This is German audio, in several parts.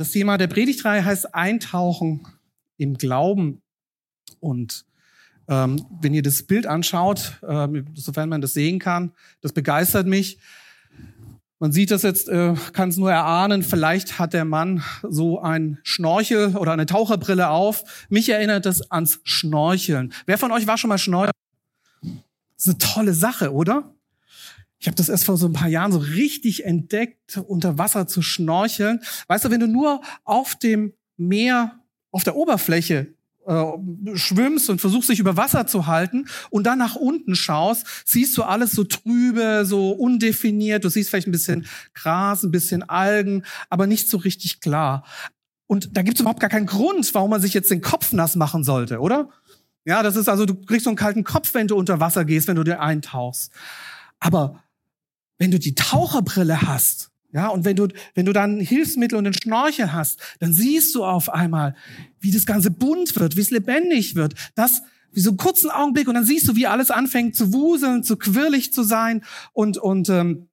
Das Thema der Predigtreihe heißt Eintauchen im Glauben. Und ähm, wenn ihr das Bild anschaut, äh, sofern man das sehen kann, das begeistert mich. Man sieht das jetzt, äh, kann es nur erahnen, vielleicht hat der Mann so ein Schnorchel oder eine Taucherbrille auf. Mich erinnert das ans Schnorcheln. Wer von euch war schon mal Schnorcheln? Das ist eine tolle Sache, oder? Ich habe das erst vor so ein paar Jahren so richtig entdeckt, unter Wasser zu schnorcheln. Weißt du, wenn du nur auf dem Meer, auf der Oberfläche äh, schwimmst und versuchst dich über Wasser zu halten und dann nach unten schaust, siehst du alles so trübe, so undefiniert. Du siehst vielleicht ein bisschen Gras, ein bisschen Algen, aber nicht so richtig klar. Und da gibt es überhaupt gar keinen Grund, warum man sich jetzt den Kopf nass machen sollte, oder? Ja, das ist also, du kriegst so einen kalten Kopf, wenn du unter Wasser gehst, wenn du dir eintauchst. Aber wenn du die Taucherbrille hast, ja, und wenn du, wenn du dann Hilfsmittel und den Schnorchel hast, dann siehst du auf einmal, wie das Ganze bunt wird, wie es lebendig wird, das, wie so einen kurzen Augenblick und dann siehst du, wie alles anfängt zu wuseln, zu quirlig zu sein und, und, ähm,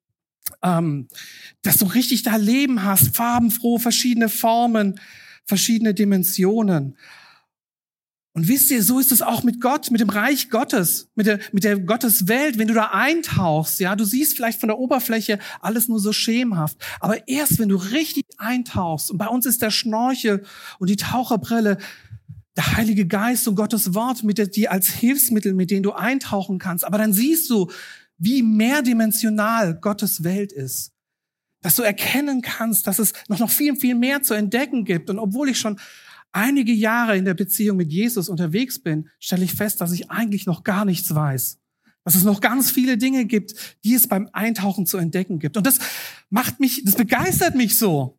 ähm, dass du richtig da Leben hast, farbenfroh, verschiedene Formen, verschiedene Dimensionen. Und wisst ihr, so ist es auch mit Gott, mit dem Reich Gottes, mit der, mit der Gotteswelt. Wenn du da eintauchst, ja, du siehst vielleicht von der Oberfläche alles nur so schemenhaft. Aber erst wenn du richtig eintauchst, und bei uns ist der Schnorchel und die Taucherbrille, der Heilige Geist und Gottes Wort, mit der, die als Hilfsmittel, mit denen du eintauchen kannst. Aber dann siehst du, wie mehrdimensional Gottes Welt ist. Dass du erkennen kannst, dass es noch, noch viel, viel mehr zu entdecken gibt. Und obwohl ich schon einige Jahre in der Beziehung mit Jesus unterwegs bin, stelle ich fest, dass ich eigentlich noch gar nichts weiß. Dass es noch ganz viele Dinge gibt, die es beim Eintauchen zu entdecken gibt. Und das macht mich, das begeistert mich so.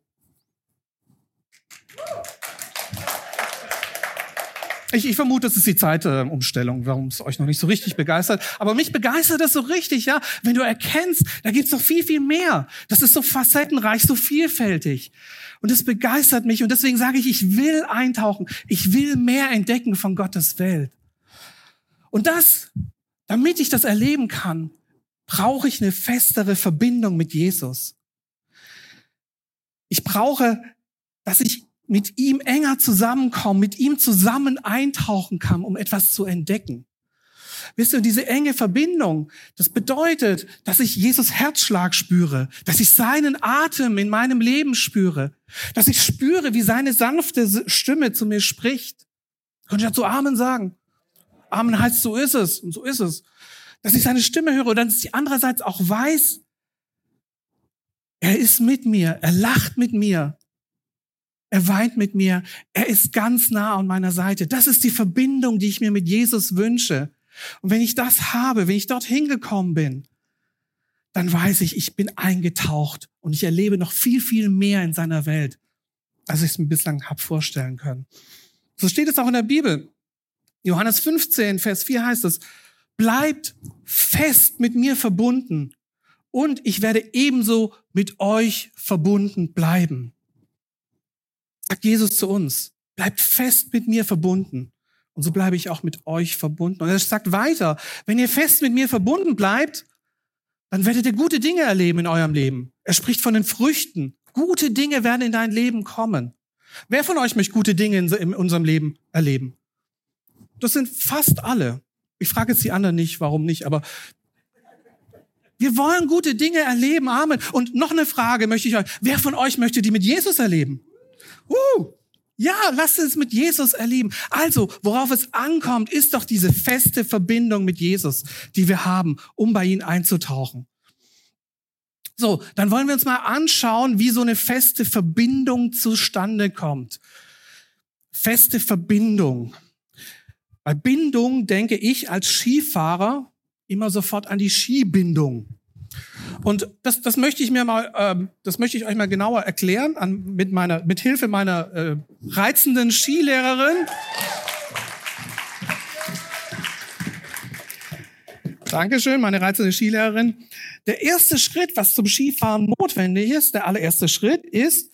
Ich, ich vermute, das ist die Zeitumstellung, warum es euch noch nicht so richtig begeistert. Aber mich begeistert das so richtig, ja. Wenn du erkennst, da gibt's noch viel, viel mehr. Das ist so facettenreich, so vielfältig. Und das begeistert mich. Und deswegen sage ich, ich will eintauchen. Ich will mehr entdecken von Gottes Welt. Und das, damit ich das erleben kann, brauche ich eine festere Verbindung mit Jesus. Ich brauche, dass ich mit ihm enger zusammenkomme, mit ihm zusammen eintauchen kann, um etwas zu entdecken. Wisst ihr, diese enge Verbindung, das bedeutet, dass ich Jesus Herzschlag spüre, dass ich seinen Atem in meinem Leben spüre, dass ich spüre, wie seine sanfte Stimme zu mir spricht. Könnte ich dazu Amen sagen? Amen heißt, so ist es und so ist es. Dass ich seine Stimme höre und dann dass ich andererseits auch weiß, er ist mit mir, er lacht mit mir, er weint mit mir. Er ist ganz nah an meiner Seite. Das ist die Verbindung, die ich mir mit Jesus wünsche. Und wenn ich das habe, wenn ich dort hingekommen bin, dann weiß ich, ich bin eingetaucht und ich erlebe noch viel, viel mehr in seiner Welt, als ich es mir bislang habe vorstellen können. So steht es auch in der Bibel. Johannes 15, Vers 4 heißt es, bleibt fest mit mir verbunden und ich werde ebenso mit euch verbunden bleiben sagt Jesus zu uns, bleibt fest mit mir verbunden. Und so bleibe ich auch mit euch verbunden. Und er sagt weiter, wenn ihr fest mit mir verbunden bleibt, dann werdet ihr gute Dinge erleben in eurem Leben. Er spricht von den Früchten. Gute Dinge werden in dein Leben kommen. Wer von euch möchte gute Dinge in unserem Leben erleben? Das sind fast alle. Ich frage jetzt die anderen nicht, warum nicht, aber wir wollen gute Dinge erleben. Amen. Und noch eine Frage möchte ich euch. Wer von euch möchte die mit Jesus erleben? Uh, ja, lasst es mit Jesus erleben. Also, worauf es ankommt, ist doch diese feste Verbindung mit Jesus, die wir haben, um bei ihm einzutauchen. So, dann wollen wir uns mal anschauen, wie so eine feste Verbindung zustande kommt. Feste Verbindung. Bei Bindung denke ich als Skifahrer immer sofort an die Skibindung. Und das, das möchte ich mir mal, ähm, das möchte ich euch mal genauer erklären an, mit meiner, mit Hilfe meiner äh, reizenden Skilehrerin. Dankeschön, meine reizende Skilehrerin. Der erste Schritt, was zum Skifahren notwendig ist, der allererste Schritt ist,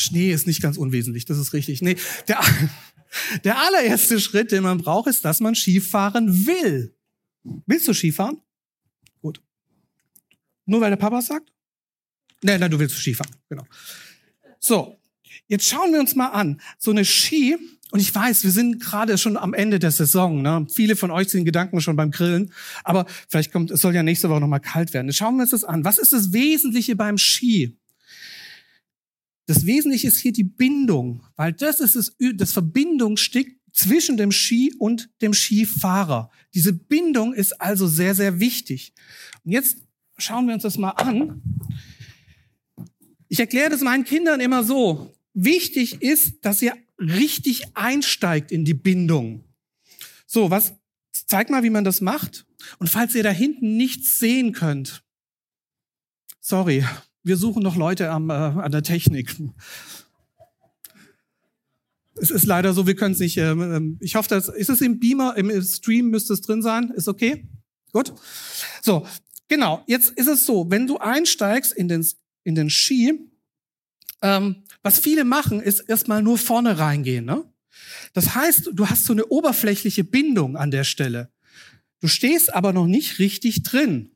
Schnee ist nicht ganz unwesentlich, das ist richtig. Nee, der, der allererste Schritt, den man braucht, ist, dass man Skifahren will. Willst du Skifahren? Gut. Nur weil der Papa sagt? Nein, nein, du willst Skifahren, genau. So, jetzt schauen wir uns mal an. So eine Ski, und ich weiß, wir sind gerade schon am Ende der Saison. Ne? Viele von euch sind Gedanken schon beim Grillen, aber vielleicht kommt, es soll ja nächste Woche noch mal kalt werden. Jetzt schauen wir uns das an. Was ist das Wesentliche beim Ski? Das Wesentliche ist hier die Bindung, weil das ist das, das Verbindungsstück zwischen dem Ski und dem Skifahrer. Diese Bindung ist also sehr, sehr wichtig. Und jetzt schauen wir uns das mal an. Ich erkläre das meinen Kindern immer so. Wichtig ist, dass ihr richtig einsteigt in die Bindung. So, was, zeig mal, wie man das macht. Und falls ihr da hinten nichts sehen könnt, sorry, wir suchen noch Leute am, äh, an der Technik. Es ist leider so, wir können es nicht. Ähm, ich hoffe, dass ist es im Beamer, im Stream müsste es drin sein. Ist okay? Gut. So, genau. Jetzt ist es so, wenn du einsteigst in den in den Ski, ähm, was viele machen, ist erstmal nur vorne reingehen. Ne? Das heißt, du hast so eine oberflächliche Bindung an der Stelle. Du stehst aber noch nicht richtig drin.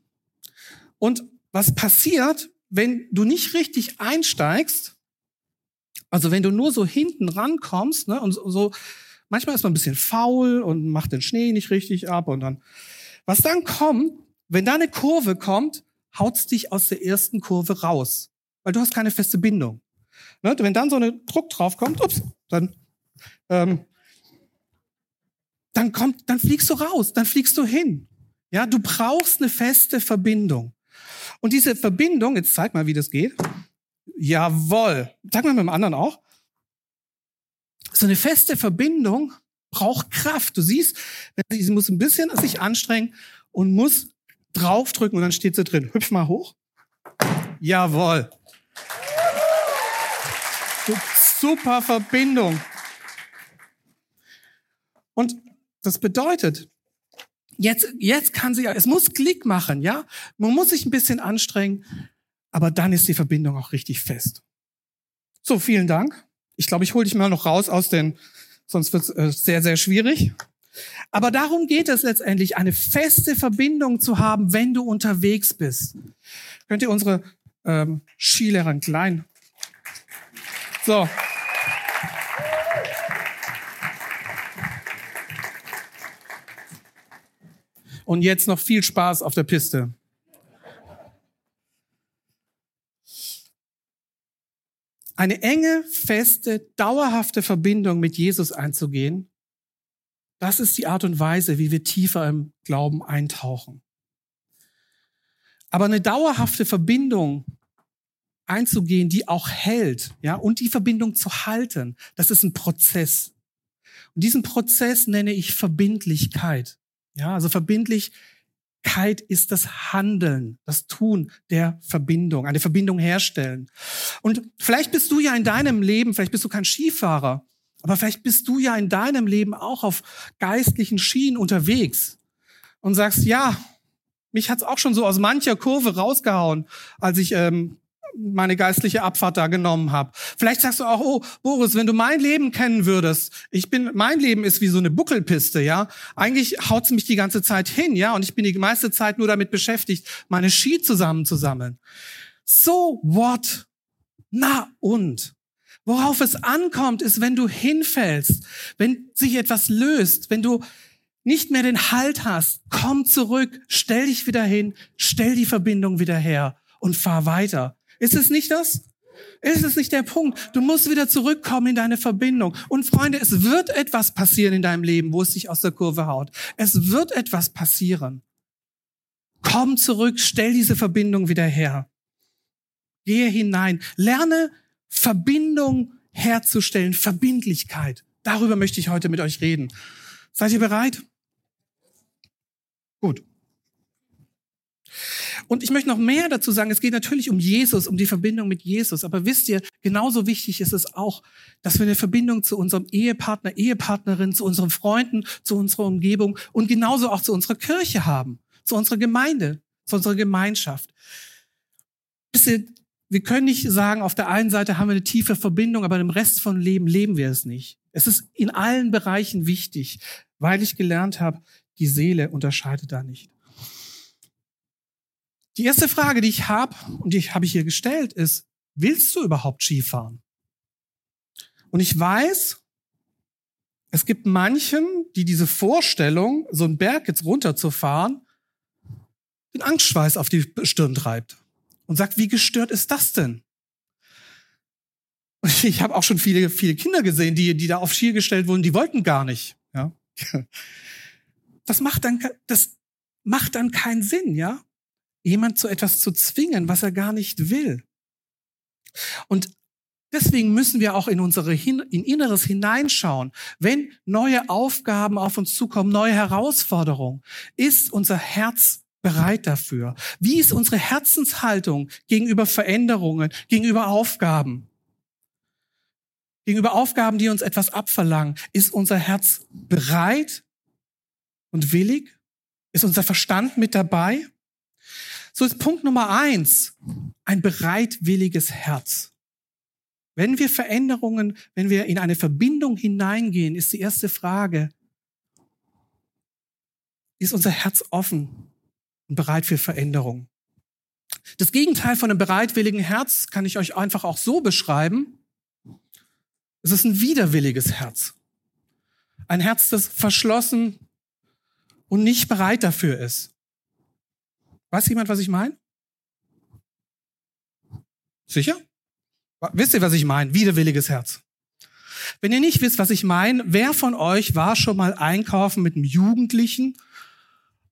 Und was passiert, wenn du nicht richtig einsteigst, also wenn du nur so hinten rankommst, ne, und so, manchmal ist man ein bisschen faul und macht den Schnee nicht richtig ab und dann, was dann kommt, wenn da eine Kurve kommt, haut's dich aus der ersten Kurve raus, weil du hast keine feste Bindung. Ne, wenn dann so eine Druck drauf kommt, ups, dann, ähm, dann kommt, dann fliegst du raus, dann fliegst du hin. Ja, du brauchst eine feste Verbindung. Und diese Verbindung, jetzt zeig mal, wie das geht. Jawoll. Sag mal mit dem anderen auch. So eine feste Verbindung braucht Kraft. Du siehst, sie muss ein bisschen sich anstrengen und muss draufdrücken und dann steht sie drin. Hüpf mal hoch. Jawoll. Super Verbindung. Und das bedeutet, Jetzt, jetzt kann sie, es muss Klick machen, ja. Man muss sich ein bisschen anstrengen, aber dann ist die Verbindung auch richtig fest. So, vielen Dank. Ich glaube, ich hole dich mal noch raus aus den, sonst wird es äh, sehr, sehr schwierig. Aber darum geht es letztendlich, eine feste Verbindung zu haben, wenn du unterwegs bist. Könnt ihr unsere ähm, Skilehrerin klein? So. Und jetzt noch viel Spaß auf der Piste. Eine enge, feste, dauerhafte Verbindung mit Jesus einzugehen, das ist die Art und Weise, wie wir tiefer im Glauben eintauchen. Aber eine dauerhafte Verbindung einzugehen, die auch hält, ja, und die Verbindung zu halten, das ist ein Prozess. Und diesen Prozess nenne ich Verbindlichkeit. Ja, also Verbindlichkeit ist das Handeln, das Tun der Verbindung, eine Verbindung herstellen. Und vielleicht bist du ja in deinem Leben, vielleicht bist du kein Skifahrer, aber vielleicht bist du ja in deinem Leben auch auf geistlichen Schienen unterwegs und sagst, ja, mich hat's auch schon so aus mancher Kurve rausgehauen, als ich ähm, meine geistliche Abfahrt da genommen habe. Vielleicht sagst du auch, oh, Boris, wenn du mein Leben kennen würdest, ich bin, mein Leben ist wie so eine Buckelpiste, ja. Eigentlich haut's mich die ganze Zeit hin, ja, und ich bin die meiste Zeit nur damit beschäftigt, meine Ski zusammenzusammeln. So what? Na und? Worauf es ankommt, ist, wenn du hinfällst, wenn sich etwas löst, wenn du nicht mehr den Halt hast, komm zurück, stell dich wieder hin, stell die Verbindung wieder her und fahr weiter. Ist es nicht das? Ist es nicht der Punkt? Du musst wieder zurückkommen in deine Verbindung. Und Freunde, es wird etwas passieren in deinem Leben, wo es dich aus der Kurve haut. Es wird etwas passieren. Komm zurück, stell diese Verbindung wieder her. Gehe hinein. Lerne Verbindung herzustellen, Verbindlichkeit. Darüber möchte ich heute mit euch reden. Seid ihr bereit? Gut. Und ich möchte noch mehr dazu sagen. Es geht natürlich um Jesus, um die Verbindung mit Jesus. Aber wisst ihr, genauso wichtig ist es auch, dass wir eine Verbindung zu unserem Ehepartner, Ehepartnerin, zu unseren Freunden, zu unserer Umgebung und genauso auch zu unserer Kirche haben, zu unserer Gemeinde, zu unserer Gemeinschaft. Wisst ihr, wir können nicht sagen, auf der einen Seite haben wir eine tiefe Verbindung, aber im Rest von Leben leben wir es nicht. Es ist in allen Bereichen wichtig, weil ich gelernt habe, die Seele unterscheidet da nicht. Die erste Frage, die ich habe, und die habe ich hier gestellt, ist, willst du überhaupt Skifahren? Und ich weiß, es gibt manchen, die diese Vorstellung, so einen Berg jetzt runterzufahren, den Angstschweiß auf die Stirn treibt und sagt, wie gestört ist das denn? Und ich habe auch schon viele, viele Kinder gesehen, die, die da auf Skier gestellt wurden, die wollten gar nicht. Ja? Das macht dann, das macht dann keinen Sinn, ja? Jemand zu etwas zu zwingen, was er gar nicht will. Und deswegen müssen wir auch in unsere in Inneres hineinschauen. Wenn neue Aufgaben auf uns zukommen, neue Herausforderungen, ist unser Herz bereit dafür? Wie ist unsere Herzenshaltung gegenüber Veränderungen, gegenüber Aufgaben? Gegenüber Aufgaben, die uns etwas abverlangen, ist unser Herz bereit und willig? Ist unser Verstand mit dabei? So ist Punkt Nummer eins ein bereitwilliges Herz. Wenn wir Veränderungen, wenn wir in eine Verbindung hineingehen, ist die erste Frage, ist unser Herz offen und bereit für Veränderung? Das Gegenteil von einem bereitwilligen Herz kann ich euch einfach auch so beschreiben. Es ist ein widerwilliges Herz. Ein Herz, das verschlossen und nicht bereit dafür ist. Weiß jemand, was ich meine? Sicher? Wisst ihr, was ich meine? Widerwilliges Herz. Wenn ihr nicht wisst, was ich meine, wer von euch war schon mal einkaufen mit einem Jugendlichen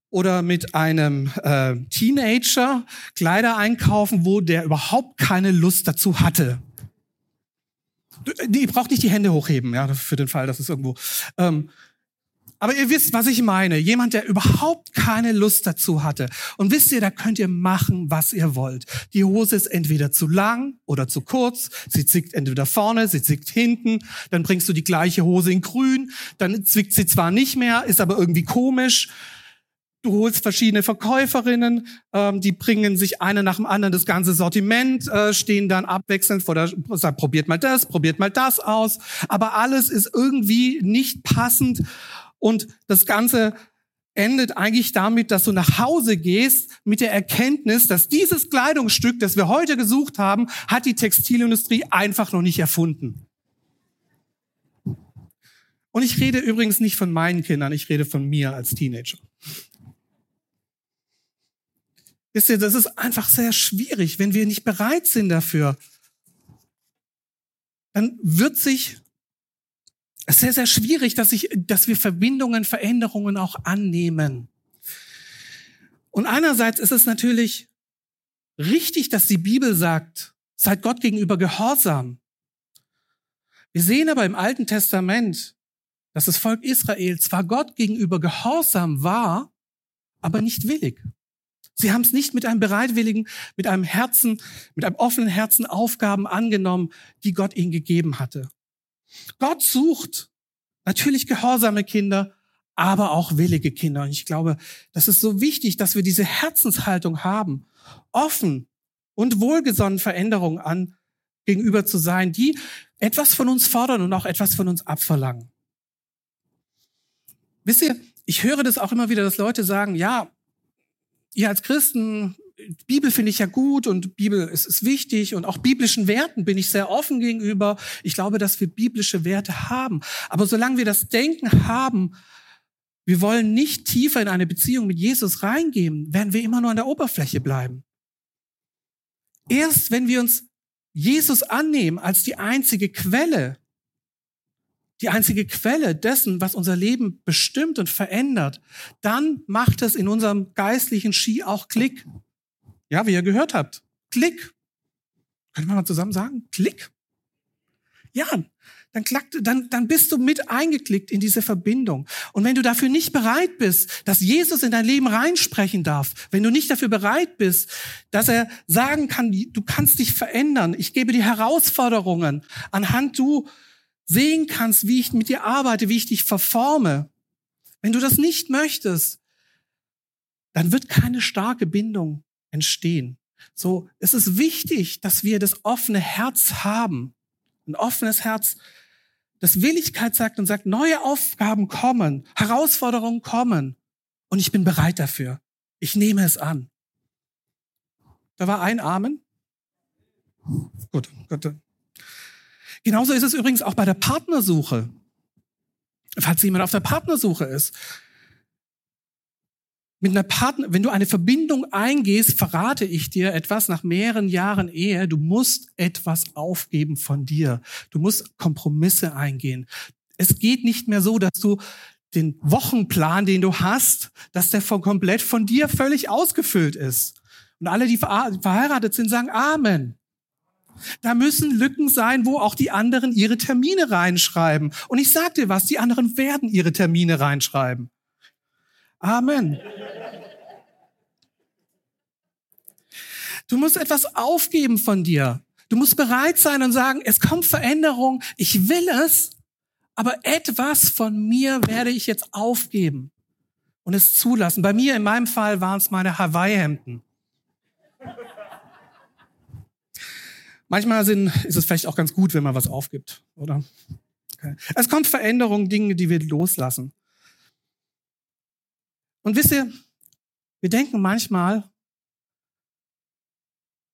oder mit einem äh, Teenager Kleider einkaufen, wo der überhaupt keine Lust dazu hatte? Ihr braucht nicht die Hände hochheben, ja, für den Fall, dass es irgendwo. Ähm, aber ihr wisst, was ich meine. Jemand, der überhaupt keine Lust dazu hatte. Und wisst ihr, da könnt ihr machen, was ihr wollt. Die Hose ist entweder zu lang oder zu kurz. Sie zickt entweder vorne, sie zickt hinten. Dann bringst du die gleiche Hose in grün. Dann zwickt sie zwar nicht mehr, ist aber irgendwie komisch. Du holst verschiedene Verkäuferinnen, ähm, die bringen sich eine nach dem anderen das ganze Sortiment, äh, stehen dann abwechselnd vor der, sagt, probiert mal das, probiert mal das aus. Aber alles ist irgendwie nicht passend und das Ganze endet eigentlich damit, dass du nach Hause gehst mit der Erkenntnis, dass dieses Kleidungsstück, das wir heute gesucht haben, hat die Textilindustrie einfach noch nicht erfunden. Und ich rede übrigens nicht von meinen Kindern, ich rede von mir als Teenager. Wisst ihr, das ist einfach sehr schwierig, wenn wir nicht bereit sind dafür. Dann wird sich es ist sehr, sehr schwierig, dass, ich, dass wir Verbindungen, Veränderungen auch annehmen. Und einerseits ist es natürlich richtig, dass die Bibel sagt, seid Gott gegenüber gehorsam. Wir sehen aber im Alten Testament, dass das Volk Israel zwar Gott gegenüber gehorsam war, aber nicht willig. Sie haben es nicht mit einem bereitwilligen, mit einem Herzen, mit einem offenen Herzen Aufgaben angenommen, die Gott ihnen gegeben hatte. Gott sucht natürlich gehorsame Kinder, aber auch willige Kinder. Und ich glaube, das ist so wichtig, dass wir diese Herzenshaltung haben, offen und wohlgesonnen Veränderungen an gegenüber zu sein, die etwas von uns fordern und auch etwas von uns abverlangen. Wisst ihr, ich höre das auch immer wieder, dass Leute sagen, ja, ihr als Christen Bibel finde ich ja gut und Bibel ist, ist wichtig und auch biblischen Werten bin ich sehr offen gegenüber. Ich glaube, dass wir biblische Werte haben. Aber solange wir das Denken haben, wir wollen nicht tiefer in eine Beziehung mit Jesus reingehen, werden wir immer nur an der Oberfläche bleiben. Erst wenn wir uns Jesus annehmen als die einzige Quelle, die einzige Quelle dessen, was unser Leben bestimmt und verändert, dann macht es in unserem geistlichen Ski auch Klick. Ja, wie ihr gehört habt. Klick. Können wir mal zusammen sagen? Klick. Ja, dann, klackt, dann, dann bist du mit eingeklickt in diese Verbindung. Und wenn du dafür nicht bereit bist, dass Jesus in dein Leben reinsprechen darf, wenn du nicht dafür bereit bist, dass er sagen kann, du kannst dich verändern, ich gebe dir Herausforderungen, anhand du sehen kannst, wie ich mit dir arbeite, wie ich dich verforme. Wenn du das nicht möchtest, dann wird keine starke Bindung entstehen. So, es ist wichtig, dass wir das offene Herz haben. Ein offenes Herz, das Willigkeit sagt und sagt, neue Aufgaben kommen, Herausforderungen kommen. Und ich bin bereit dafür. Ich nehme es an. Da war ein Amen. Gut, gut. Genauso ist es übrigens auch bei der Partnersuche. Falls jemand auf der Partnersuche ist. Mit einer Partner, wenn du eine Verbindung eingehst, verrate ich dir etwas nach mehreren Jahren Ehe. Du musst etwas aufgeben von dir. Du musst Kompromisse eingehen. Es geht nicht mehr so, dass du den Wochenplan, den du hast, dass der von komplett von dir völlig ausgefüllt ist. Und alle, die verheiratet sind, sagen Amen. Da müssen Lücken sein, wo auch die anderen ihre Termine reinschreiben. Und ich sag dir was, die anderen werden ihre Termine reinschreiben. Amen. Du musst etwas aufgeben von dir. Du musst bereit sein und sagen, es kommt Veränderung, ich will es, aber etwas von mir werde ich jetzt aufgeben und es zulassen. Bei mir, in meinem Fall, waren es meine Hawaii-Hemden. Manchmal sind, ist es vielleicht auch ganz gut, wenn man was aufgibt, oder? Okay. Es kommt Veränderung, Dinge, die wir loslassen. Und wisst ihr, wir denken manchmal,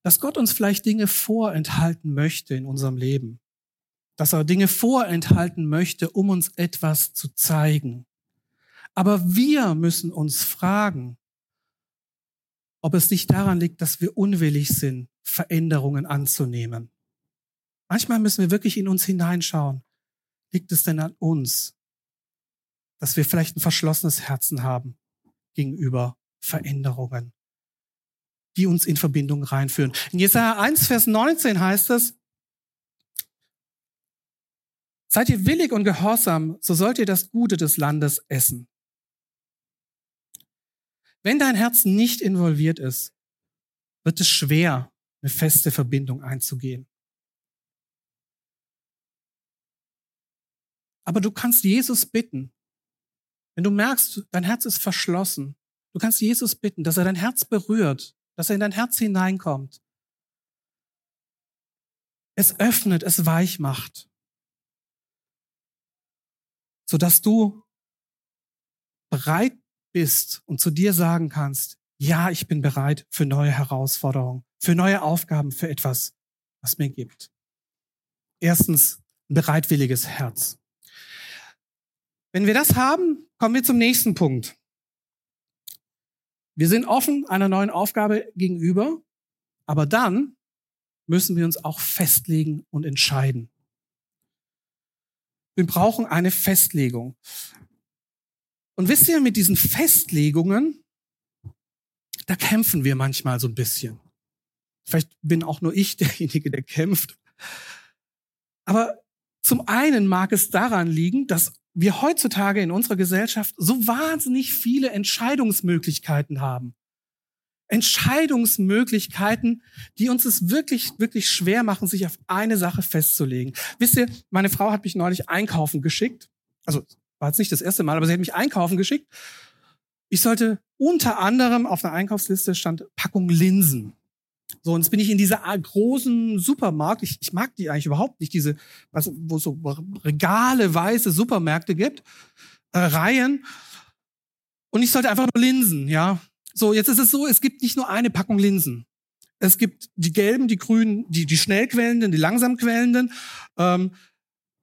dass Gott uns vielleicht Dinge vorenthalten möchte in unserem Leben. Dass er Dinge vorenthalten möchte, um uns etwas zu zeigen. Aber wir müssen uns fragen, ob es nicht daran liegt, dass wir unwillig sind, Veränderungen anzunehmen. Manchmal müssen wir wirklich in uns hineinschauen. Liegt es denn an uns, dass wir vielleicht ein verschlossenes Herzen haben gegenüber Veränderungen, die uns in Verbindung reinführen? In Jesaja 1, Vers 19 heißt es, Seid ihr willig und gehorsam, so sollt ihr das Gute des Landes essen. Wenn dein Herz nicht involviert ist, wird es schwer, eine feste Verbindung einzugehen. Aber du kannst Jesus bitten, wenn du merkst, dein Herz ist verschlossen, du kannst Jesus bitten, dass er dein Herz berührt, dass er in dein Herz hineinkommt. Es öffnet, es weich macht, sodass du bereit bist und zu dir sagen kannst, ja, ich bin bereit für neue Herausforderungen für neue Aufgaben, für etwas, was mir gibt. Erstens, ein bereitwilliges Herz. Wenn wir das haben, kommen wir zum nächsten Punkt. Wir sind offen einer neuen Aufgabe gegenüber, aber dann müssen wir uns auch festlegen und entscheiden. Wir brauchen eine Festlegung. Und wisst ihr, mit diesen Festlegungen, da kämpfen wir manchmal so ein bisschen. Vielleicht bin auch nur ich derjenige, der kämpft. Aber zum einen mag es daran liegen, dass wir heutzutage in unserer Gesellschaft so wahnsinnig viele Entscheidungsmöglichkeiten haben. Entscheidungsmöglichkeiten, die uns es wirklich, wirklich schwer machen, sich auf eine Sache festzulegen. Wisst ihr, meine Frau hat mich neulich einkaufen geschickt. Also war jetzt nicht das erste Mal, aber sie hat mich einkaufen geschickt. Ich sollte unter anderem auf einer Einkaufsliste stand Packung Linsen. So, und jetzt bin ich in dieser großen Supermarkt. Ich, ich mag die eigentlich überhaupt nicht, diese, was, wo es so Regale, weiße Supermärkte gibt, äh, Reihen. Und ich sollte einfach nur Linsen, ja. So, jetzt ist es so, es gibt nicht nur eine Packung Linsen. Es gibt die gelben, die grünen, die, die schnell quellenden, die langsam quellenden, ähm,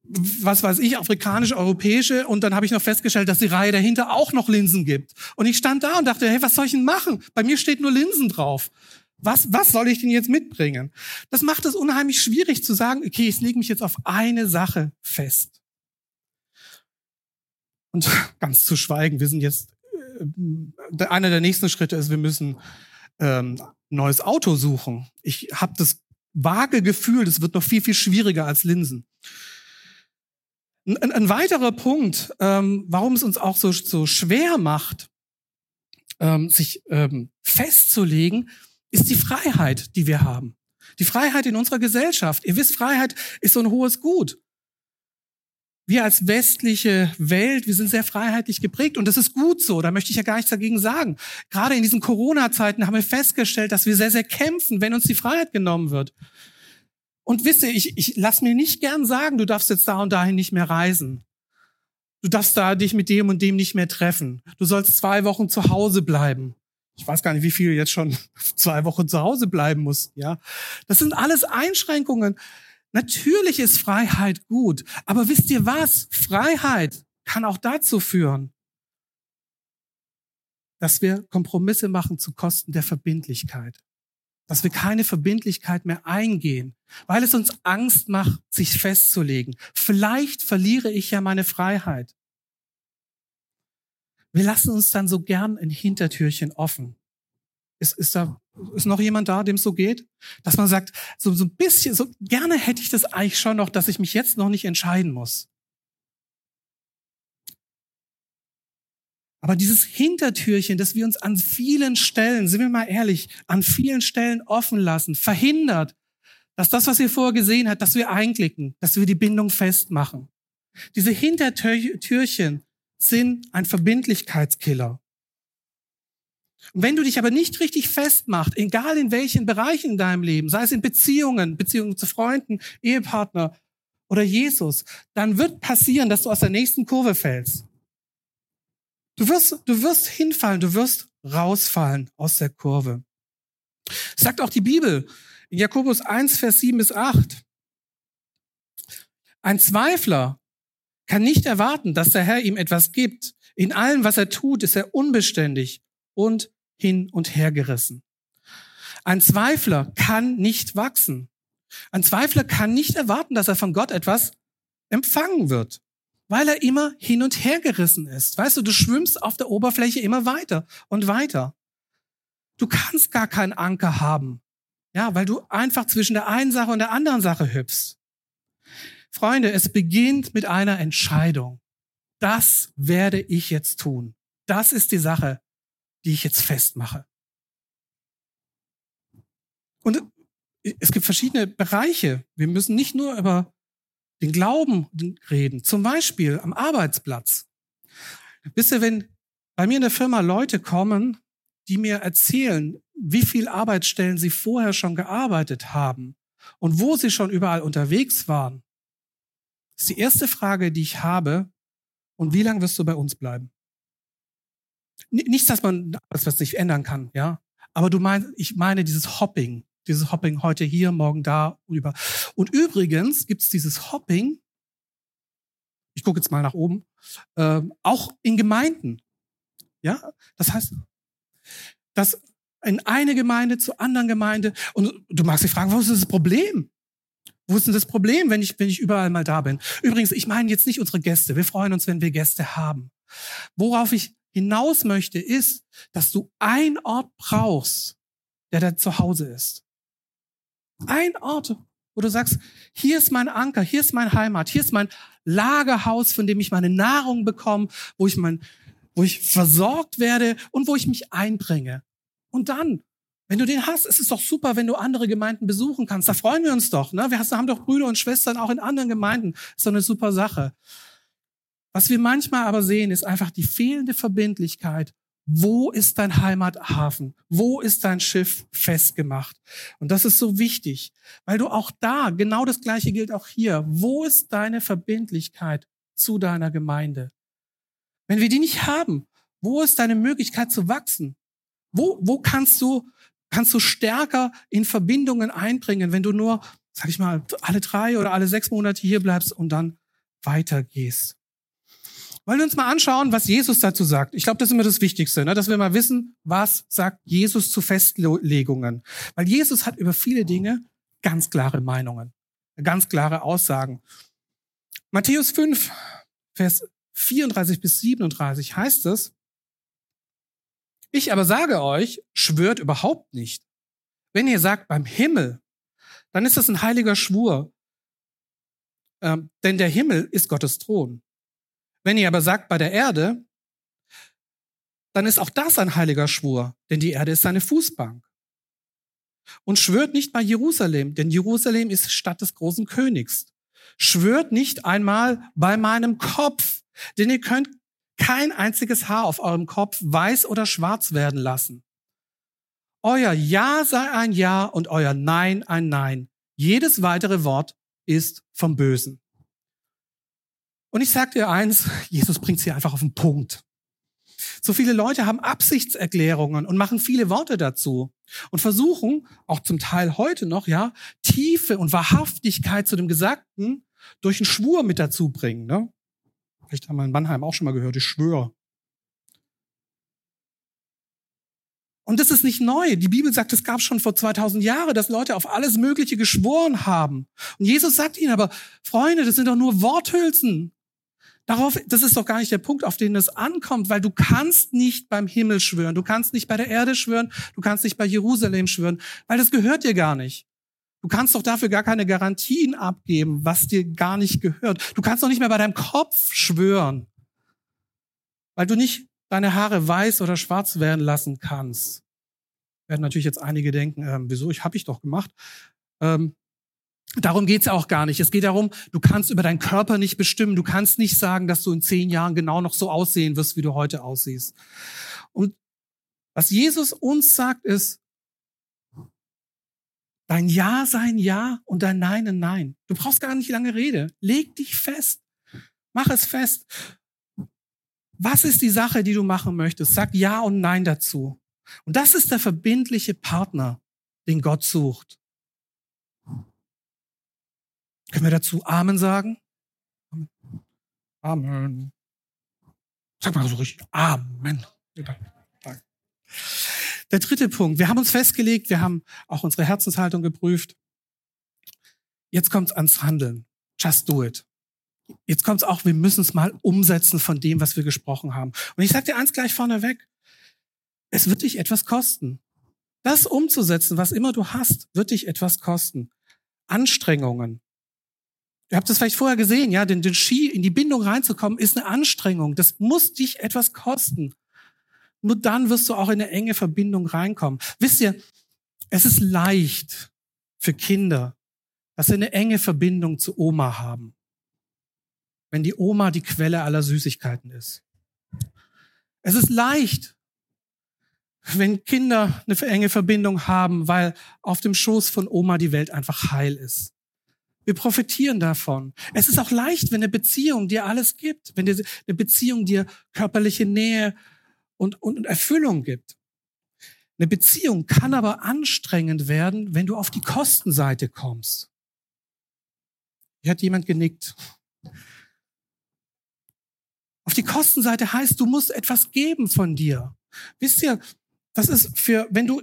was weiß ich, afrikanische, europäische. Und dann habe ich noch festgestellt, dass die Reihe dahinter auch noch Linsen gibt. Und ich stand da und dachte, hey, was soll ich denn machen? Bei mir steht nur Linsen drauf. Was, was soll ich denn jetzt mitbringen? Das macht es unheimlich schwierig zu sagen, okay, ich lege mich jetzt auf eine Sache fest. Und ganz zu schweigen, wir sind jetzt, äh, einer der nächsten Schritte ist, wir müssen ähm, neues Auto suchen. Ich habe das vage Gefühl, das wird noch viel, viel schwieriger als Linsen. Ein, ein weiterer Punkt, ähm, warum es uns auch so, so schwer macht, ähm, sich ähm, festzulegen, ist die Freiheit, die wir haben. Die Freiheit in unserer Gesellschaft. Ihr wisst, Freiheit ist so ein hohes Gut. Wir als westliche Welt, wir sind sehr freiheitlich geprägt und das ist gut so, da möchte ich ja gar nichts dagegen sagen. Gerade in diesen Corona-Zeiten haben wir festgestellt, dass wir sehr, sehr kämpfen, wenn uns die Freiheit genommen wird. Und wisst ihr, ich, ich lass mir nicht gern sagen, du darfst jetzt da und dahin nicht mehr reisen. Du darfst da dich mit dem und dem nicht mehr treffen. Du sollst zwei Wochen zu Hause bleiben. Ich weiß gar nicht, wie viel jetzt schon zwei Wochen zu Hause bleiben muss. Ja, das sind alles Einschränkungen. Natürlich ist Freiheit gut, aber wisst ihr was? Freiheit kann auch dazu führen, dass wir Kompromisse machen zu Kosten der Verbindlichkeit. Dass wir keine Verbindlichkeit mehr eingehen, weil es uns Angst macht, sich festzulegen. Vielleicht verliere ich ja meine Freiheit. Wir lassen uns dann so gern ein Hintertürchen offen. Ist, ist da, ist noch jemand da, dem es so geht? Dass man sagt, so, so ein bisschen, so gerne hätte ich das eigentlich schon noch, dass ich mich jetzt noch nicht entscheiden muss. Aber dieses Hintertürchen, das wir uns an vielen Stellen, sind wir mal ehrlich, an vielen Stellen offen lassen, verhindert, dass das, was ihr vorher gesehen habt, dass wir einklicken, dass wir die Bindung festmachen. Diese Hintertürchen sind ein Verbindlichkeitskiller. Und wenn du dich aber nicht richtig festmachst, egal in welchen Bereichen in deinem Leben, sei es in Beziehungen, Beziehungen zu Freunden, Ehepartner oder Jesus, dann wird passieren, dass du aus der nächsten Kurve fällst. Du wirst, du wirst hinfallen, du wirst rausfallen aus der Kurve. sagt auch die Bibel in Jakobus 1, Vers 7 bis 8. Ein Zweifler kann nicht erwarten, dass der Herr ihm etwas gibt. In allem, was er tut, ist er unbeständig und hin und her gerissen. Ein Zweifler kann nicht wachsen. Ein Zweifler kann nicht erwarten, dass er von Gott etwas empfangen wird weil er immer hin und her gerissen ist. Weißt du, du schwimmst auf der Oberfläche immer weiter und weiter. Du kannst gar keinen Anker haben. Ja, weil du einfach zwischen der einen Sache und der anderen Sache hüpfst. Freunde, es beginnt mit einer Entscheidung. Das werde ich jetzt tun. Das ist die Sache, die ich jetzt festmache. Und es gibt verschiedene Bereiche. Wir müssen nicht nur über den Glauben reden, zum Beispiel am Arbeitsplatz. Wisst ihr, wenn bei mir in der Firma Leute kommen, die mir erzählen, wie viel Arbeitsstellen sie vorher schon gearbeitet haben und wo sie schon überall unterwegs waren, ist die erste Frage, die ich habe, und wie lange wirst du bei uns bleiben? Nichts, dass man das nicht ändern kann, ja. Aber du meinst, ich meine dieses Hopping. Dieses Hopping heute hier, morgen da, über. Und übrigens gibt's dieses Hopping, ich gucke jetzt mal nach oben, äh, auch in Gemeinden. Ja, das heißt, dass in eine Gemeinde zur anderen Gemeinde und du magst dich fragen, wo ist das Problem? Wo ist denn das Problem, wenn ich, wenn ich überall mal da bin? Übrigens, ich meine jetzt nicht unsere Gäste. Wir freuen uns, wenn wir Gäste haben. Worauf ich hinaus möchte, ist, dass du einen Ort brauchst, der da zu Hause ist. Ein Ort, wo du sagst, hier ist mein Anker, hier ist mein Heimat, hier ist mein Lagerhaus, von dem ich meine Nahrung bekomme, wo ich mein, wo ich versorgt werde und wo ich mich einbringe. Und dann, wenn du den hast, ist es doch super, wenn du andere Gemeinden besuchen kannst. Da freuen wir uns doch. Ne? Wir haben doch Brüder und Schwestern auch in anderen Gemeinden. Das ist doch eine super Sache. Was wir manchmal aber sehen, ist einfach die fehlende Verbindlichkeit wo ist dein Heimathafen? Wo ist dein Schiff festgemacht? Und das ist so wichtig, weil du auch da, genau das Gleiche gilt auch hier. Wo ist deine Verbindlichkeit zu deiner Gemeinde? Wenn wir die nicht haben, wo ist deine Möglichkeit zu wachsen? Wo, wo kannst du, kannst du stärker in Verbindungen einbringen, wenn du nur, sag ich mal, alle drei oder alle sechs Monate hier bleibst und dann weitergehst? Wollen wir uns mal anschauen, was Jesus dazu sagt. Ich glaube, das ist immer das Wichtigste, ne? dass wir mal wissen, was sagt Jesus zu Festlegungen. Weil Jesus hat über viele Dinge ganz klare Meinungen, ganz klare Aussagen. Matthäus 5, Vers 34 bis 37 heißt es, ich aber sage euch, schwört überhaupt nicht. Wenn ihr sagt beim Himmel, dann ist das ein heiliger Schwur. Ähm, denn der Himmel ist Gottes Thron. Wenn ihr aber sagt bei der Erde, dann ist auch das ein heiliger Schwur, denn die Erde ist seine Fußbank. Und schwört nicht bei Jerusalem, denn Jerusalem ist Stadt des großen Königs. Schwört nicht einmal bei meinem Kopf, denn ihr könnt kein einziges Haar auf eurem Kopf weiß oder schwarz werden lassen. Euer Ja sei ein Ja und euer Nein ein Nein. Jedes weitere Wort ist vom Bösen. Und ich sage dir eins, Jesus bringt sie einfach auf den Punkt. So viele Leute haben Absichtserklärungen und machen viele Worte dazu und versuchen, auch zum Teil heute noch, ja, Tiefe und Wahrhaftigkeit zu dem Gesagten durch einen Schwur mit dazu bringen. Ne? Vielleicht haben wir in Mannheim auch schon mal gehört, ich schwöre. Und das ist nicht neu. Die Bibel sagt, es gab schon vor 2000 Jahren, dass Leute auf alles Mögliche geschworen haben. Und Jesus sagt ihnen aber, Freunde, das sind doch nur Worthülsen. Darauf, das ist doch gar nicht der Punkt, auf den es ankommt, weil du kannst nicht beim Himmel schwören, du kannst nicht bei der Erde schwören, du kannst nicht bei Jerusalem schwören, weil das gehört dir gar nicht. Du kannst doch dafür gar keine Garantien abgeben, was dir gar nicht gehört. Du kannst doch nicht mehr bei deinem Kopf schwören, weil du nicht deine Haare weiß oder schwarz werden lassen kannst. Werden natürlich jetzt einige denken, ähm, wieso, ich habe ich doch gemacht. Ähm, Darum geht's auch gar nicht. Es geht darum, du kannst über deinen Körper nicht bestimmen. Du kannst nicht sagen, dass du in zehn Jahren genau noch so aussehen wirst, wie du heute aussiehst. Und was Jesus uns sagt, ist, dein Ja sei ein Ja und dein Nein ein Nein. Du brauchst gar nicht lange Rede. Leg dich fest. Mach es fest. Was ist die Sache, die du machen möchtest? Sag Ja und Nein dazu. Und das ist der verbindliche Partner, den Gott sucht. Können wir dazu Amen sagen? Amen. Sag mal so richtig. Amen. Der dritte Punkt. Wir haben uns festgelegt, wir haben auch unsere Herzenshaltung geprüft. Jetzt kommt es ans Handeln. Just do it. Jetzt kommt es auch, wir müssen es mal umsetzen von dem, was wir gesprochen haben. Und ich sage dir eins gleich vorneweg. Es wird dich etwas kosten. Das umzusetzen, was immer du hast, wird dich etwas kosten. Anstrengungen, Ihr habt es vielleicht vorher gesehen, ja, den, den Ski in die Bindung reinzukommen, ist eine Anstrengung. Das muss dich etwas kosten. Nur dann wirst du auch in eine enge Verbindung reinkommen. Wisst ihr, es ist leicht für Kinder, dass sie eine enge Verbindung zu Oma haben. Wenn die Oma die Quelle aller Süßigkeiten ist. Es ist leicht, wenn Kinder eine enge Verbindung haben, weil auf dem Schoß von Oma die Welt einfach heil ist. Wir profitieren davon. Es ist auch leicht, wenn eine Beziehung dir alles gibt, wenn eine Beziehung dir körperliche Nähe und, und, und Erfüllung gibt. Eine Beziehung kann aber anstrengend werden, wenn du auf die Kostenseite kommst. Hier hat jemand genickt. Auf die Kostenseite heißt, du musst etwas geben von dir. Wisst ihr, das ist für, wenn du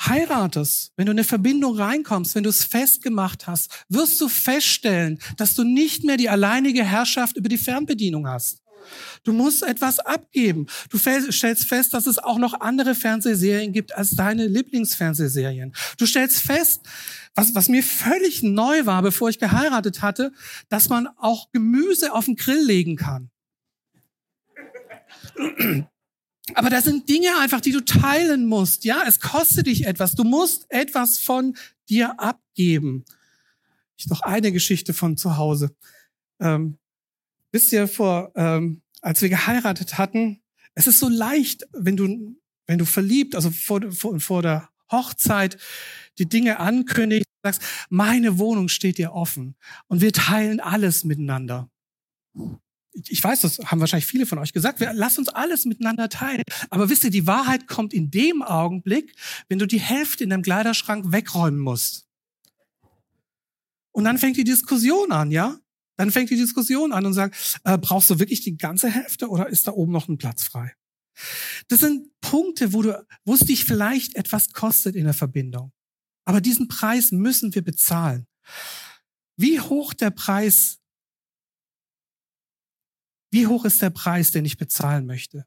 heiratest, wenn du in eine Verbindung reinkommst, wenn du es festgemacht hast, wirst du feststellen, dass du nicht mehr die alleinige Herrschaft über die Fernbedienung hast. Du musst etwas abgeben. Du stellst fest, dass es auch noch andere Fernsehserien gibt als deine Lieblingsfernsehserien. Du stellst fest, was, was mir völlig neu war, bevor ich geheiratet hatte, dass man auch Gemüse auf den Grill legen kann. Aber das sind Dinge einfach, die du teilen musst. Ja, es kostet dich etwas. Du musst etwas von dir abgeben. Ich noch eine Geschichte von zu Hause. Ähm, wisst ihr, vor, ähm, als wir geheiratet hatten, es ist so leicht, wenn du, wenn du verliebt, also vor, vor, vor der Hochzeit, die Dinge ankündigst, sagst, meine Wohnung steht dir offen und wir teilen alles miteinander ich weiß, das haben wahrscheinlich viele von euch gesagt, wir, lass uns alles miteinander teilen. Aber wisst ihr, die Wahrheit kommt in dem Augenblick, wenn du die Hälfte in deinem Kleiderschrank wegräumen musst. Und dann fängt die Diskussion an, ja? Dann fängt die Diskussion an und sagt, äh, brauchst du wirklich die ganze Hälfte oder ist da oben noch ein Platz frei? Das sind Punkte, wo du, wo es dich vielleicht etwas kostet in der Verbindung. Aber diesen Preis müssen wir bezahlen. Wie hoch der Preis wie hoch ist der Preis, den ich bezahlen möchte?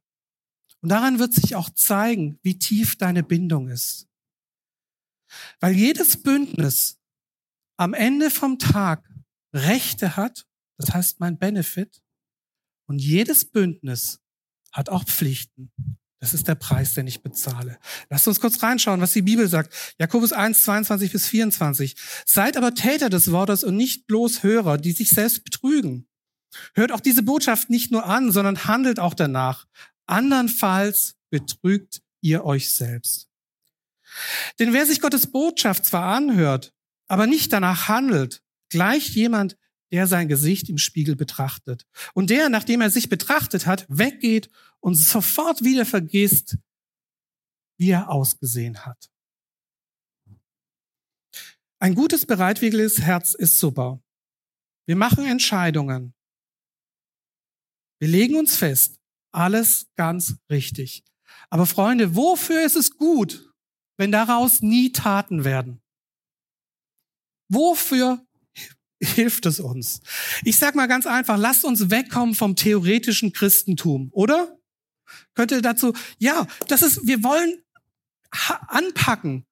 Und daran wird sich auch zeigen, wie tief deine Bindung ist. Weil jedes Bündnis am Ende vom Tag Rechte hat, das heißt mein Benefit, und jedes Bündnis hat auch Pflichten. Das ist der Preis, den ich bezahle. Lasst uns kurz reinschauen, was die Bibel sagt. Jakobus 1, 22 bis 24. Seid aber Täter des Wortes und nicht bloß Hörer, die sich selbst betrügen. Hört auch diese Botschaft nicht nur an, sondern handelt auch danach. Andernfalls betrügt ihr euch selbst. Denn wer sich Gottes Botschaft zwar anhört, aber nicht danach handelt, gleicht jemand, der sein Gesicht im Spiegel betrachtet. Und der, nachdem er sich betrachtet hat, weggeht und sofort wieder vergisst, wie er ausgesehen hat. Ein gutes, bereitwilliges Herz ist super. Wir machen Entscheidungen. Wir legen uns fest. Alles ganz richtig. Aber Freunde, wofür ist es gut, wenn daraus nie Taten werden? Wofür hilft es uns? Ich sag mal ganz einfach, lasst uns wegkommen vom theoretischen Christentum, oder? Könnte dazu, ja, das ist, wir wollen anpacken,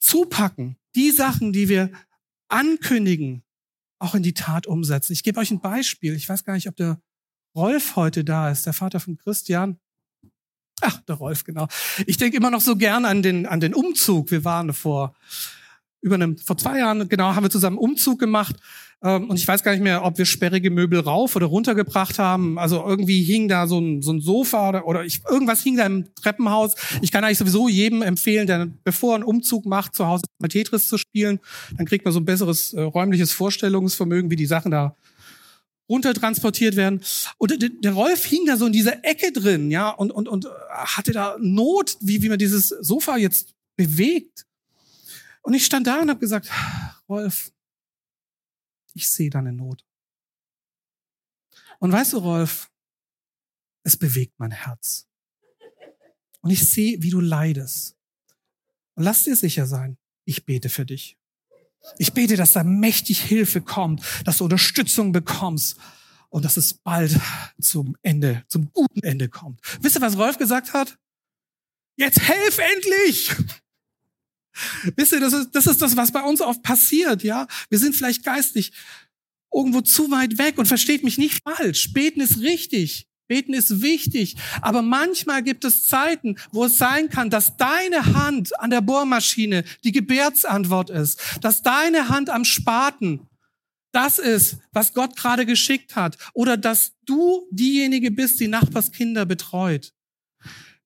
zupacken, die Sachen, die wir ankündigen, auch in die Tat umsetzen. Ich gebe euch ein Beispiel. Ich weiß gar nicht, ob der Rolf heute da ist, der Vater von Christian. Ach, der Rolf, genau. Ich denke immer noch so gern an den, an den Umzug. Wir waren vor über einem, vor zwei Jahren, genau, haben wir zusammen Umzug gemacht. Ähm, und ich weiß gar nicht mehr, ob wir sperrige Möbel rauf oder runtergebracht haben. Also irgendwie hing da so ein, so ein Sofa oder, oder ich, irgendwas hing da im Treppenhaus. Ich kann eigentlich sowieso jedem empfehlen, der bevor er einen Umzug macht, zu Hause mal Tetris zu spielen. Dann kriegt man so ein besseres äh, räumliches Vorstellungsvermögen, wie die Sachen da runtertransportiert werden. Und der, der Rolf hing da so in dieser Ecke drin, ja, und, und, und hatte da Not, wie, wie man dieses Sofa jetzt bewegt. Und ich stand da und habe gesagt, Rolf, ich sehe deine Not. Und weißt du, Rolf, es bewegt mein Herz. Und ich sehe, wie du leidest. Und lass dir sicher sein, ich bete für dich. Ich bete, dass da mächtig Hilfe kommt, dass du Unterstützung bekommst und dass es bald zum Ende, zum guten Ende kommt. Wisst ihr, was Rolf gesagt hat? Jetzt helf endlich! Wisst ihr, das ist, das ist das, was bei uns oft passiert, ja? Wir sind vielleicht geistig irgendwo zu weit weg und versteht mich nicht falsch. Beten ist richtig. Beten ist wichtig. Aber manchmal gibt es Zeiten, wo es sein kann, dass deine Hand an der Bohrmaschine die Gebärtsantwort ist. Dass deine Hand am Spaten das ist, was Gott gerade geschickt hat. Oder dass du diejenige bist, die Nachbarskinder betreut.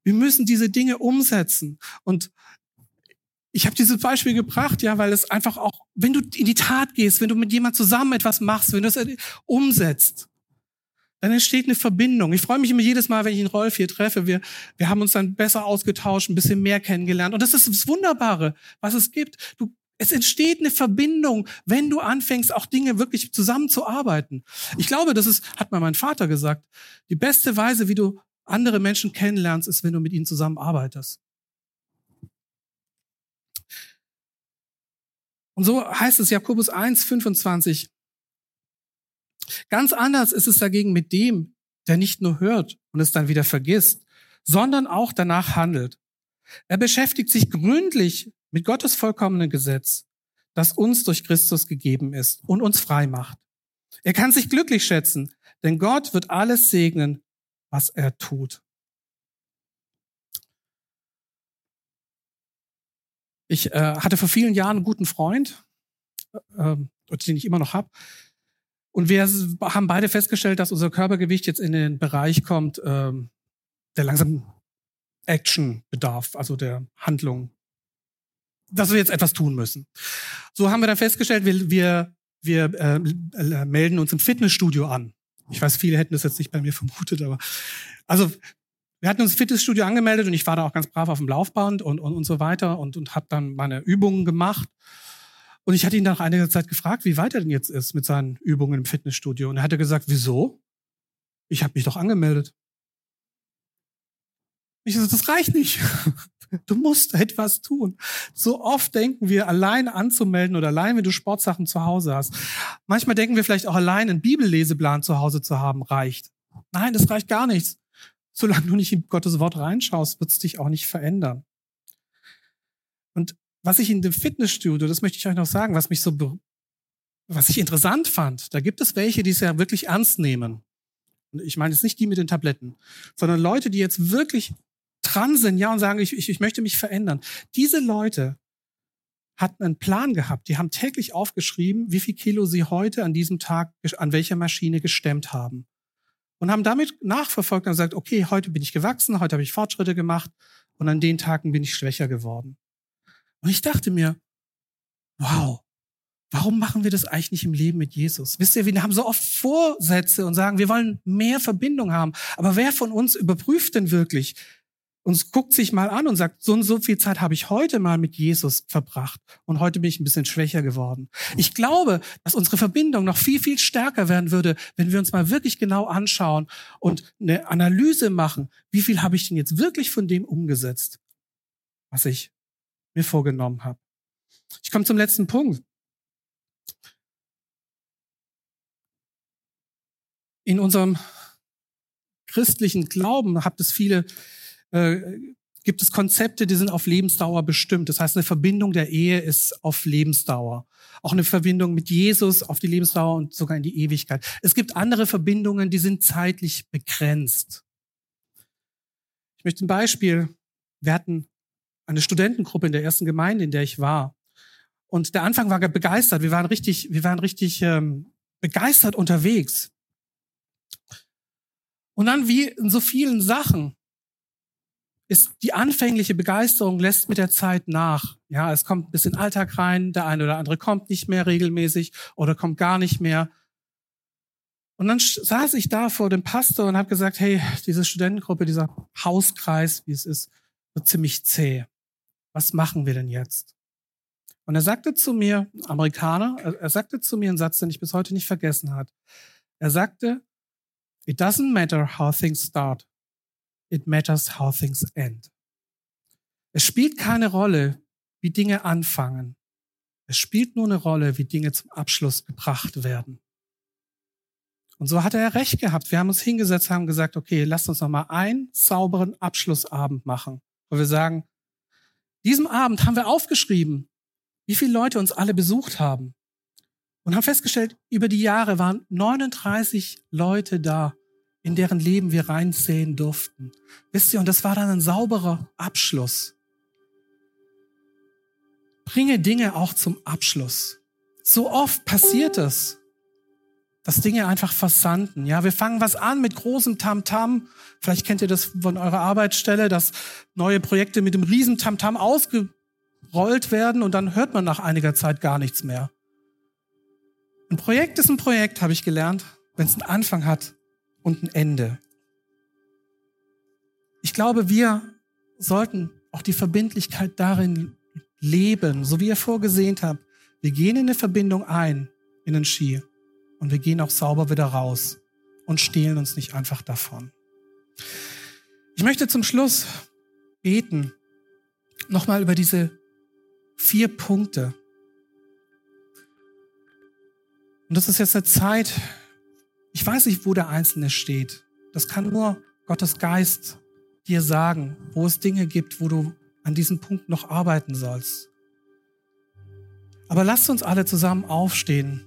Wir müssen diese Dinge umsetzen. Und ich habe dieses Beispiel gebracht, ja, weil es einfach auch, wenn du in die Tat gehst, wenn du mit jemand zusammen etwas machst, wenn du es umsetzt, dann entsteht eine Verbindung. Ich freue mich immer jedes Mal, wenn ich den Rolf hier treffe. Wir, wir haben uns dann besser ausgetauscht, ein bisschen mehr kennengelernt. Und das ist das Wunderbare, was es gibt. Du, es entsteht eine Verbindung, wenn du anfängst, auch Dinge wirklich zusammenzuarbeiten. Ich glaube, das ist, hat mal mein Vater gesagt, die beste Weise, wie du andere Menschen kennenlernst, ist, wenn du mit ihnen zusammenarbeitest. Und so heißt es Jakobus 1, 25. Ganz anders ist es dagegen mit dem, der nicht nur hört und es dann wieder vergisst, sondern auch danach handelt. Er beschäftigt sich gründlich mit Gottes vollkommenen Gesetz, das uns durch Christus gegeben ist und uns frei macht. Er kann sich glücklich schätzen, denn Gott wird alles segnen, was er tut. Ich äh, hatte vor vielen Jahren einen guten Freund, äh, den ich immer noch habe. Und wir haben beide festgestellt, dass unser Körpergewicht jetzt in den Bereich kommt, äh, der langsam Action bedarf, also der Handlung. Dass wir jetzt etwas tun müssen. So haben wir dann festgestellt, wir, wir, wir äh, melden uns im Fitnessstudio an. Ich weiß, viele hätten das jetzt nicht bei mir vermutet, aber also wir hatten uns Fitnessstudio angemeldet und ich war da auch ganz brav auf dem Laufband und, und, und so weiter und, und habe dann meine Übungen gemacht. Und ich hatte ihn nach einiger Zeit gefragt, wie weit er denn jetzt ist mit seinen Übungen im Fitnessstudio. Und er hatte gesagt, wieso? Ich habe mich doch angemeldet. Ich so, das reicht nicht. Du musst etwas tun. So oft denken wir, allein anzumelden oder allein, wenn du Sportsachen zu Hause hast. Manchmal denken wir vielleicht auch allein, einen Bibelleseplan zu Hause zu haben, reicht. Nein, das reicht gar nichts. Solange du nicht in Gottes Wort reinschaust, wird es dich auch nicht verändern. Und was ich in dem Fitnessstudio, das möchte ich euch noch sagen, was mich so, was ich interessant fand, da gibt es welche, die es ja wirklich ernst nehmen. Und ich meine jetzt nicht die mit den Tabletten, sondern Leute, die jetzt wirklich dran sind, ja, und sagen, ich, ich, ich möchte mich verändern. Diese Leute hatten einen Plan gehabt. Die haben täglich aufgeschrieben, wie viel Kilo sie heute an diesem Tag an welcher Maschine gestemmt haben und haben damit nachverfolgt und gesagt, okay, heute bin ich gewachsen, heute habe ich Fortschritte gemacht und an den Tagen bin ich schwächer geworden. Und ich dachte mir, wow, warum machen wir das eigentlich nicht im Leben mit Jesus? Wisst ihr, wir haben so oft Vorsätze und sagen, wir wollen mehr Verbindung haben. Aber wer von uns überprüft denn wirklich, und guckt sich mal an und sagt, so und so viel Zeit habe ich heute mal mit Jesus verbracht und heute bin ich ein bisschen schwächer geworden. Ich glaube, dass unsere Verbindung noch viel, viel stärker werden würde, wenn wir uns mal wirklich genau anschauen und eine Analyse machen, wie viel habe ich denn jetzt wirklich von dem umgesetzt, was ich mir vorgenommen habe. Ich komme zum letzten Punkt. In unserem christlichen Glauben habt es viele äh, gibt es Konzepte, die sind auf Lebensdauer bestimmt. Das heißt, eine Verbindung der Ehe ist auf Lebensdauer. Auch eine Verbindung mit Jesus auf die Lebensdauer und sogar in die Ewigkeit. Es gibt andere Verbindungen, die sind zeitlich begrenzt. Ich möchte ein Beispiel. Wir hatten eine Studentengruppe in der ersten Gemeinde, in der ich war. Und der Anfang war begeistert. Wir waren richtig, wir waren richtig ähm, begeistert unterwegs. Und dann wie in so vielen Sachen ist die anfängliche Begeisterung lässt mit der Zeit nach. Ja, es kommt ein bisschen Alltag rein, der eine oder andere kommt nicht mehr regelmäßig oder kommt gar nicht mehr. Und dann saß ich da vor dem Pastor und habe gesagt, hey, diese Studentengruppe, dieser Hauskreis, wie es ist, wird ziemlich zäh. Was machen wir denn jetzt? Und er sagte zu mir, Amerikaner, er sagte zu mir einen Satz, den ich bis heute nicht vergessen hat. Er sagte, it doesn't matter how things start. It matters how things end. Es spielt keine Rolle, wie Dinge anfangen. Es spielt nur eine Rolle, wie Dinge zum Abschluss gebracht werden. Und so hat er recht gehabt. Wir haben uns hingesetzt, haben gesagt, okay, lasst uns noch mal einen sauberen Abschlussabend machen. Wo wir sagen, diesem Abend haben wir aufgeschrieben, wie viele Leute uns alle besucht haben. Und haben festgestellt, über die Jahre waren 39 Leute da, in deren Leben wir reinsehen durften. Wisst ihr, und das war dann ein sauberer Abschluss. Bringe Dinge auch zum Abschluss. So oft passiert es, dass Dinge einfach versanden. Ja, wir fangen was an mit großem Tamtam. -Tam. Vielleicht kennt ihr das von eurer Arbeitsstelle, dass neue Projekte mit dem riesen Tamtam -Tam ausgerollt werden und dann hört man nach einiger Zeit gar nichts mehr. Ein Projekt ist ein Projekt, habe ich gelernt, wenn es einen Anfang hat und ein Ende. Ich glaube, wir sollten auch die Verbindlichkeit darin leben, so wie ihr vorgesehen habt. Wir gehen in eine Verbindung ein, in den Ski, und wir gehen auch sauber wieder raus und stehlen uns nicht einfach davon. Ich möchte zum Schluss beten, nochmal über diese vier Punkte. Und das ist jetzt eine Zeit, ich weiß nicht, wo der Einzelne steht. Das kann nur Gottes Geist dir sagen, wo es Dinge gibt, wo du an diesem Punkt noch arbeiten sollst. Aber lasst uns alle zusammen aufstehen.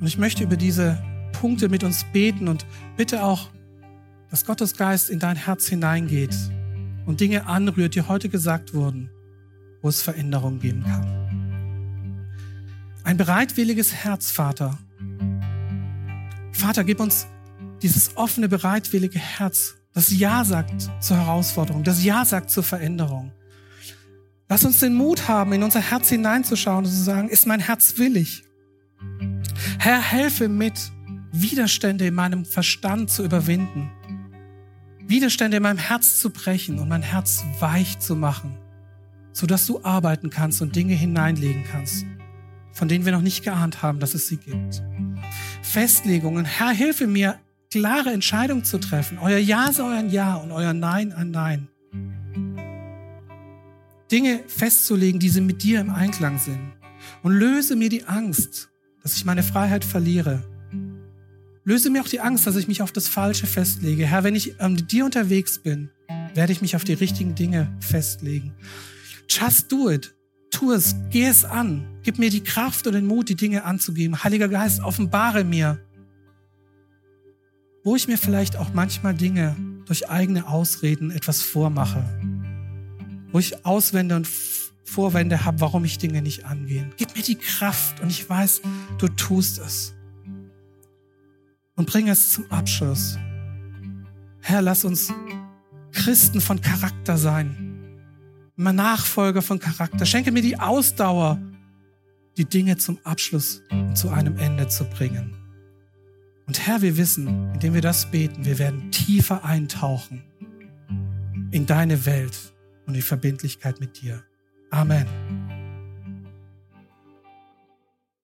Und ich möchte über diese Punkte mit uns beten und bitte auch, dass Gottes Geist in dein Herz hineingeht und Dinge anrührt, die heute gesagt wurden, wo es Veränderung geben kann. Ein bereitwilliges Herz, Vater, Vater, gib uns dieses offene, bereitwillige Herz, das Ja sagt zur Herausforderung, das Ja sagt zur Veränderung. Lass uns den Mut haben, in unser Herz hineinzuschauen und zu sagen, ist mein Herz willig? Herr, helfe mit, Widerstände in meinem Verstand zu überwinden, Widerstände in meinem Herz zu brechen und mein Herz weich zu machen, sodass du arbeiten kannst und Dinge hineinlegen kannst, von denen wir noch nicht geahnt haben, dass es sie gibt. Festlegungen. Herr, hilfe mir, klare Entscheidungen zu treffen. Euer Ja sei euer Ja und euer Nein ein Nein. Dinge festzulegen, die sie mit dir im Einklang sind. Und löse mir die Angst, dass ich meine Freiheit verliere. Löse mir auch die Angst, dass ich mich auf das Falsche festlege. Herr, wenn ich ähm, mit dir unterwegs bin, werde ich mich auf die richtigen Dinge festlegen. Just do it. Tu es, geh es an. Gib mir die Kraft und den Mut, die Dinge anzugeben. Heiliger Geist, offenbare mir, wo ich mir vielleicht auch manchmal Dinge durch eigene Ausreden etwas vormache. Wo ich Auswände und Vorwände habe, warum ich Dinge nicht angehe. Gib mir die Kraft und ich weiß, du tust es. Und bring es zum Abschluss. Herr, lass uns Christen von Charakter sein. Nachfolger von Charakter. Schenke mir die Ausdauer, die Dinge zum Abschluss und zu einem Ende zu bringen. Und Herr, wir wissen, indem wir das beten, wir werden tiefer eintauchen in deine Welt und die Verbindlichkeit mit dir. Amen.